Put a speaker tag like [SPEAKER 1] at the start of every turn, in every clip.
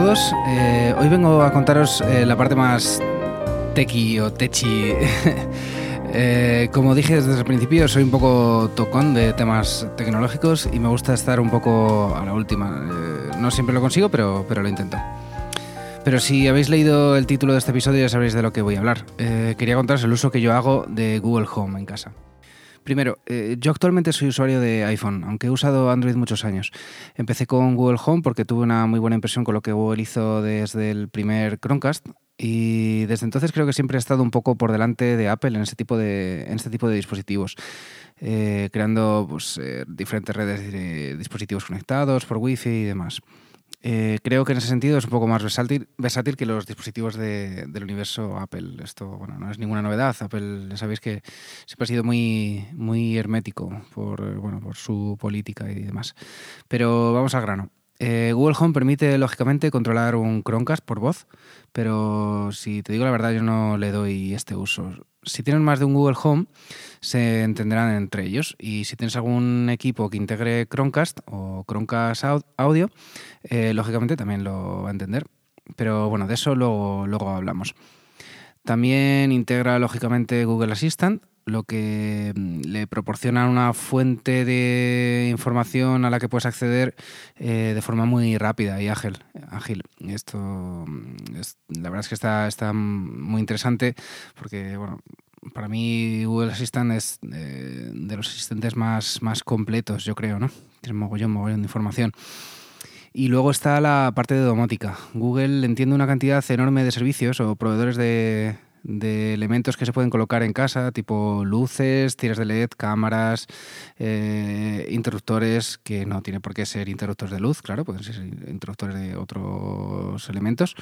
[SPEAKER 1] todos. Eh, hoy vengo a contaros eh, la parte más tequi o techi. Eh, como dije desde el principio, soy un poco tocón de temas tecnológicos y me gusta estar un poco a la última. no siempre lo consigo, pero, pero lo intento. Pero si habéis leído el título de este episodio ya sabréis de lo que voy a hablar. quería contaros el uso que yo hago de Google Home en casa. Primero, eh, yo actualmente soy usuario de iPhone, aunque he usado Android muchos años. Empecé con Google Home porque tuve una muy buena impresión con lo que Google hizo desde el primer Chromecast y desde entonces creo que siempre he estado un poco por delante de Apple en este tipo de, este tipo de dispositivos. Eh, creando pues, eh, diferentes redes de dispositivos conectados por Wi-Fi y demás. Eh, creo que en ese sentido es un poco más versátil, que los dispositivos del universo Apple. Esto bueno, no es ninguna novedad. Apple, ya sabéis que siempre ha sido muy, muy hermético por, bueno, por su política y demás. Pero vamos al grano. Eh, Google Home permite, lógicamente, controlar un Chromecast por voz, pero si te digo la verdad, yo no le doy este uso si tienen más de un Google Home, se entenderán entre ellos. Y si tienes algún equipo que integre Chromecast o Chromecast Audio, eh, lógicamente también lo va a entender. Pero bueno, de eso luego, luego hablamos. También integra lógicamente Google Assistant, lo que mm, le proporciona una fuente de información a la que puedes acceder eh, de forma muy rápida y ágil. ágil. Esto mm, la verdad es que está, está muy interesante porque bueno, para mí Google Assistant es eh, de los asistentes más, más completos, yo creo, ¿no? Tiene mogollón, mogollón de información. Y luego está la parte de domótica. Google entiende una cantidad enorme de servicios o proveedores de, de elementos que se pueden colocar en casa, tipo luces, tiras de LED, cámaras, eh, interruptores, que no tiene por qué ser interruptores de luz, claro, pueden ser interruptores de otros elementos.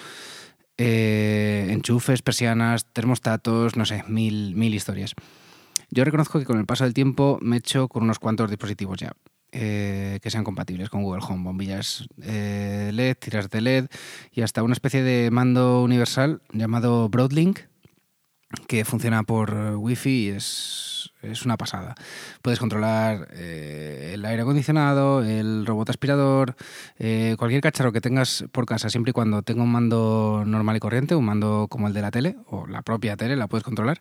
[SPEAKER 1] Eh, enchufes, persianas, termostatos, no sé, mil, mil historias. Yo reconozco que con el paso del tiempo me he hecho con unos cuantos dispositivos ya. Eh, que sean compatibles con Google Home, bombillas LED, tiras de LED y hasta una especie de mando universal llamado Broadlink, que funciona por Wi-Fi y es, una pasada. Puedes controlar eh, el aire acondicionado, el robot aspirador, eh, cualquier cacharro que tengas por casa, siempre y cuando tenga un mando normal y corriente, un mando como el de la tele o la propia tele, la puedes controlar.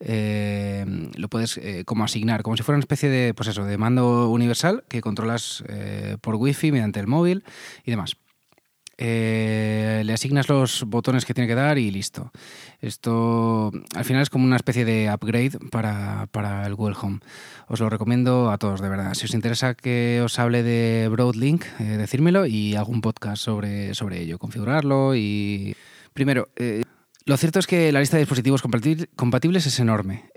[SPEAKER 1] Eh, lo puedes como asignar, como si fuera una especie de, pues eso, de mando universal que controlas por Wi-Fi mediante el móvil y demás. Eh, asignas los botones que tiene que dar y listo. Esto al final es como una especie de upgrade para, el Google Home. Os lo recomiendo a todos, de verdad. Si os interesa que os hable de Broadlink, eh, decírmelo y hago un podcast sobre, sobre ello, configurarlo y... Primero, eh, lo cierto es que la lista de dispositivos compatibles es enorme,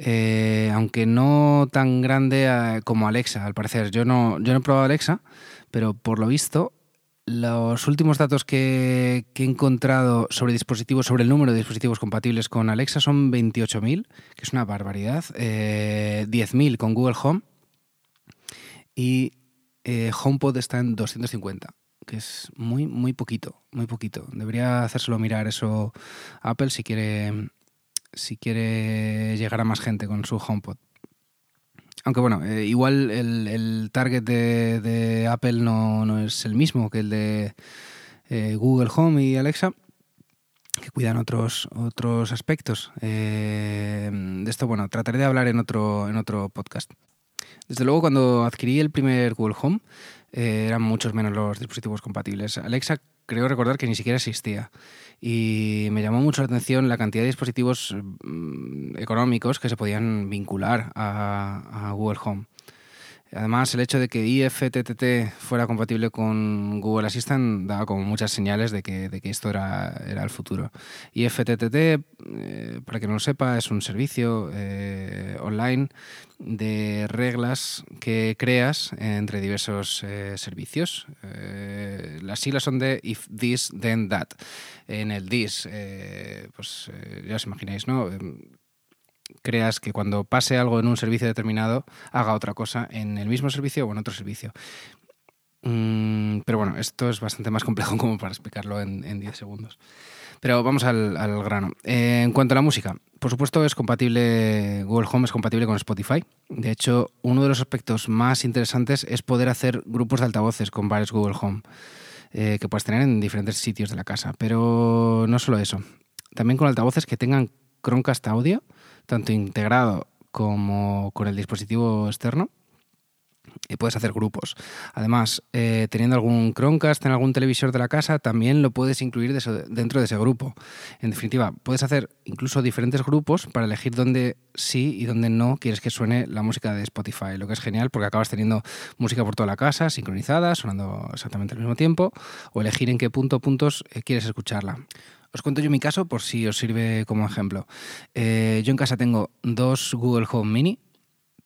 [SPEAKER 1] aunque no tan grande como Alexa, al parecer. Yo no, yo no he probado Alexa, pero por lo visto los últimos datos que, he encontrado sobre dispositivos, sobre el número de dispositivos compatibles con Alexa son 28.000, que es una barbaridad, 10.000 eh, con Google Home y eh, HomePod está en 250, que es muy, muy poquito, muy poquito. Debería hacérselo mirar eso Apple si quiere, si quiere llegar a más gente con su HomePod. Aunque bueno, eh, igual el, target de, Apple no, es el mismo que el de eh, Google Home y Alexa, que cuidan otros, otros aspectos. Eh, de esto, bueno, trataré de hablar en otro, en otro podcast. Desde luego, cuando adquirí el primer Google Home, eran muchos menos los dispositivos compatibles. Alexa creo recordar que ni siquiera existía. Y me llamó mucho la atención la cantidad de dispositivos mm, económicos que se podían vincular a, Google Home. Además, el hecho de que IFTTT fuera compatible con Google Assistant daba como muchas señales de que, de que esto era, era, el futuro. IFTTT, eh, para que no lo sepa, es un servicio eh, online de reglas que creas entre diversos eh, servicios. las siglas son de if this, then that. En el this, pues ya os imagináis, ¿no? Creas que cuando pase algo en un servicio determinado haga otra cosa en el mismo servicio o en otro servicio. Mm, pero bueno, esto es bastante más complejo como para explicarlo en 10 segundos. Pero vamos al, grano. Eh, en cuanto a la música, por supuesto es compatible, Google Home es compatible con Spotify. De hecho, uno de los aspectos más interesantes es poder hacer grupos de altavoces con varios Google Home. eh, que puedes tener en diferentes sitios de la casa. Pero no solo eso, también con altavoces que tengan Chromecast audio, tanto integrado como con el dispositivo externo y puedes hacer grupos. Además, eh, teniendo algún Chromecast en algún televisor de la casa, también lo puedes incluir dentro de ese grupo. En definitiva, puedes hacer incluso diferentes grupos para elegir dónde sí y dónde no quieres que suene la música de Spotify, lo que es genial porque acabas teniendo música por toda la casa, sincronizada, sonando exactamente al mismo tiempo, o elegir en qué punto puntos eh, quieres escucharla. Os cuento yo mi caso por si os sirve como ejemplo. Eh, yo en casa tengo dos Google Home Mini,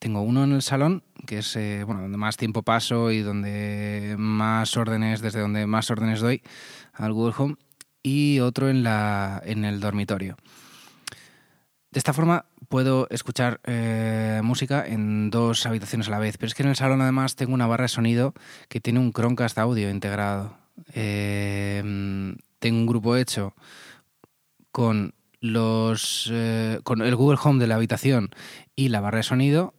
[SPEAKER 1] tengo uno en el salón, que es eh, donde más tiempo paso y donde más órdenes, desde donde más órdenes doy al Google Home, y otro en, la, en el dormitorio. De esta forma puedo escuchar eh, música en dos habitaciones a la vez, pero es que en el salón además tengo una barra de sonido que tiene un Chromecast audio integrado. Eh, tengo un grupo hecho con los con el Google Home de la habitación y la barra de sonido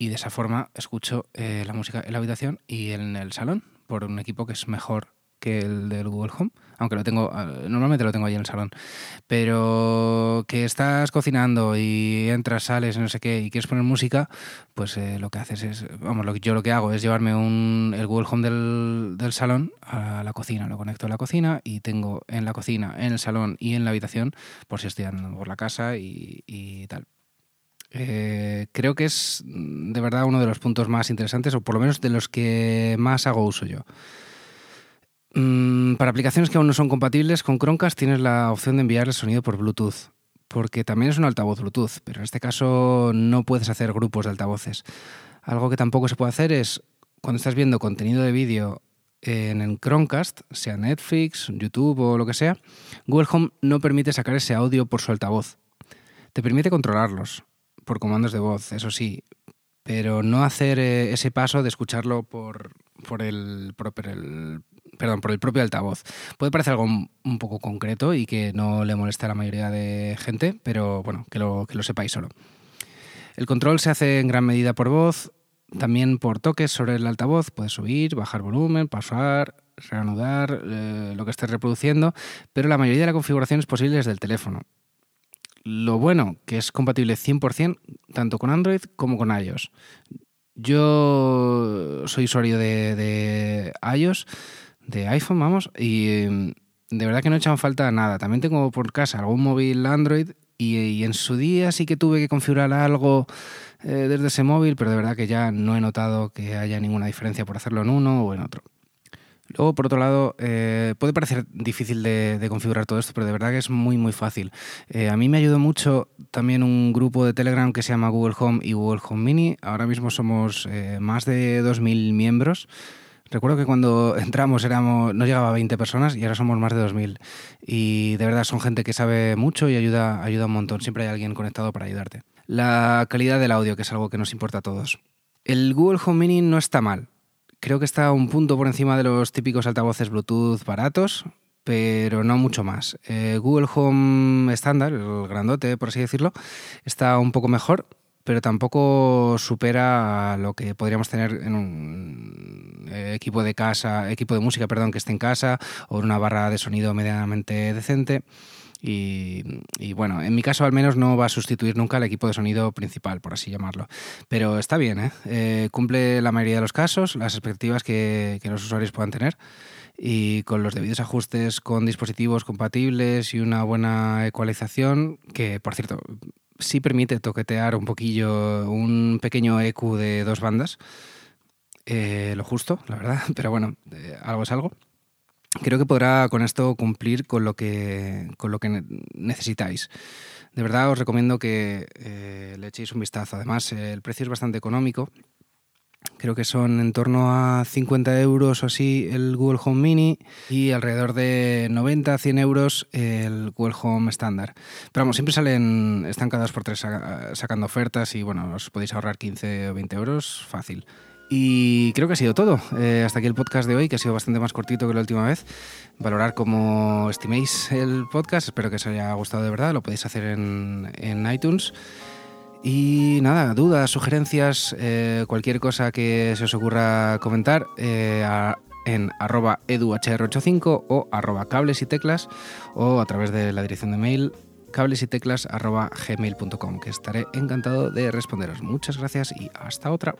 [SPEAKER 1] y de esa forma escucho eh, la música en la habitación y en el salón por un equipo que es mejor que el del Google Home, aunque lo tengo, ah, normalmente lo tengo ahí en el salón, pero que estás cocinando y entras, sales, no sé qué, y quieres poner música, pues eh, lo que haces es, vamos, lo yo lo que hago es llevarme un, el Google Home del, del, salón a la cocina, lo conecto a la cocina y tengo en la cocina, en el salón y en la habitación, por si estoy andando por la casa y, y tal. Eh, creo que es mm, de verdad uno de los puntos más interesantes, o por lo menos de los que más hago uso yo. Mm, para aplicaciones que aún no son compatibles con Chromecast tienes la opción de enviar el sonido por Bluetooth, porque también es un altavoz Bluetooth, pero en este caso no puedes hacer grupos de altavoces. Algo que tampoco se puede hacer es cuando estás viendo contenido de vídeo en el Chromecast, sea Netflix, YouTube o lo que sea, Google Home no permite sacar ese audio por su altavoz. Te permite controlarlos, por comandos de voz, eso sí, pero no hacer eh, ese paso de escucharlo por, por, el, perdón, por el propio altavoz. Puede parecer algo un poco concreto y que no le moleste a la mayoría de gente, pero bueno, que lo, que lo sepáis solo. El control se hace en gran medida por voz, también por toques sobre el altavoz, puedes subir, bajar volumen, pausar, reanudar eh, lo que estés reproduciendo, pero la mayoría de la configuración es posible desde el teléfono. Lo bueno, que es compatible 100% tanto con Android como con iOS. Yo soy usuario de, iOS, de iPhone, vamos, y mm, de verdad que no he echado falta nada. También tengo por casa algún móvil Android y, en su día sí que tuve que configurar algo eh, desde ese móvil, pero de verdad que ya no he notado que haya ninguna diferencia por hacerlo en uno o en otro. Luego, por otro lado, eh, puede parecer difícil de, configurar todo esto, pero de verdad que es muy, muy fácil. Eh, a mí me ayudó mucho también un grupo de Telegram que se llama Google Home y Google Home Mini. Ahora mismo somos eh, más de 2.000 miembros. Recuerdo que cuando entramos éramos, no llegaba a 20 personas y ahora somos más de 2.000. Y de verdad son gente que sabe mucho y ayuda, ayuda un montón. Siempre hay alguien conectado para ayudarte. La calidad del audio, que es algo que nos importa a todos. El Google Home Mini no está mal Creo que está un punto por encima de los típicos altavoces Bluetooth baratos, pero no mucho más. Eh, Google Home estándar, el grandote, por así decirlo, está un poco mejor, pero tampoco supera lo que podríamos tener en un eh, equipo de casa, equipo de música, perdón, que esté en casa o en una barra de sonido medianamente decente. Y, bueno, en mi caso al menos no va a sustituir nunca al equipo de sonido principal, por así llamarlo. Pero está bien, ¿eh? Eh, cumple la mayoría de los casos, las expectativas que, los usuarios puedan tener y con los debidos ajustes con dispositivos compatibles y una buena ecualización, que por cierto sí permite toquetear un poquillo, un pequeño EQ de dos bandas, eh, lo justo, la verdad, pero bueno, algo es algo creo que podrá con esto cumplir con lo que, con lo que necesitáis. De verdad os recomiendo que eh, le echéis un vistazo. Además, el precio es bastante económico. Creo que son en torno a 50 euros o así el Google Home Mini y alrededor de 90 100 euros el Google Home estándar. Pero vamos, siempre salen, están cada dos por tres sacando ofertas y bueno, os podéis ahorrar 15 o 20 euros fácil. Y creo que ha sido todo. Eh, hasta aquí el podcast de hoy, que ha sido bastante más cortito que la última vez. Valorar cómo estiméis el podcast. Espero que os haya gustado de verdad. Lo podéis hacer en, en iTunes. Y nada, dudas, sugerencias, eh, cualquier cosa que se os ocurra comentar, eh, en arroba eduhr85 o arroba cables y teclas o a través de la dirección de mail cables y teclas arroba gmail.com que estaré encantado de responderos. Muchas gracias y hasta otra.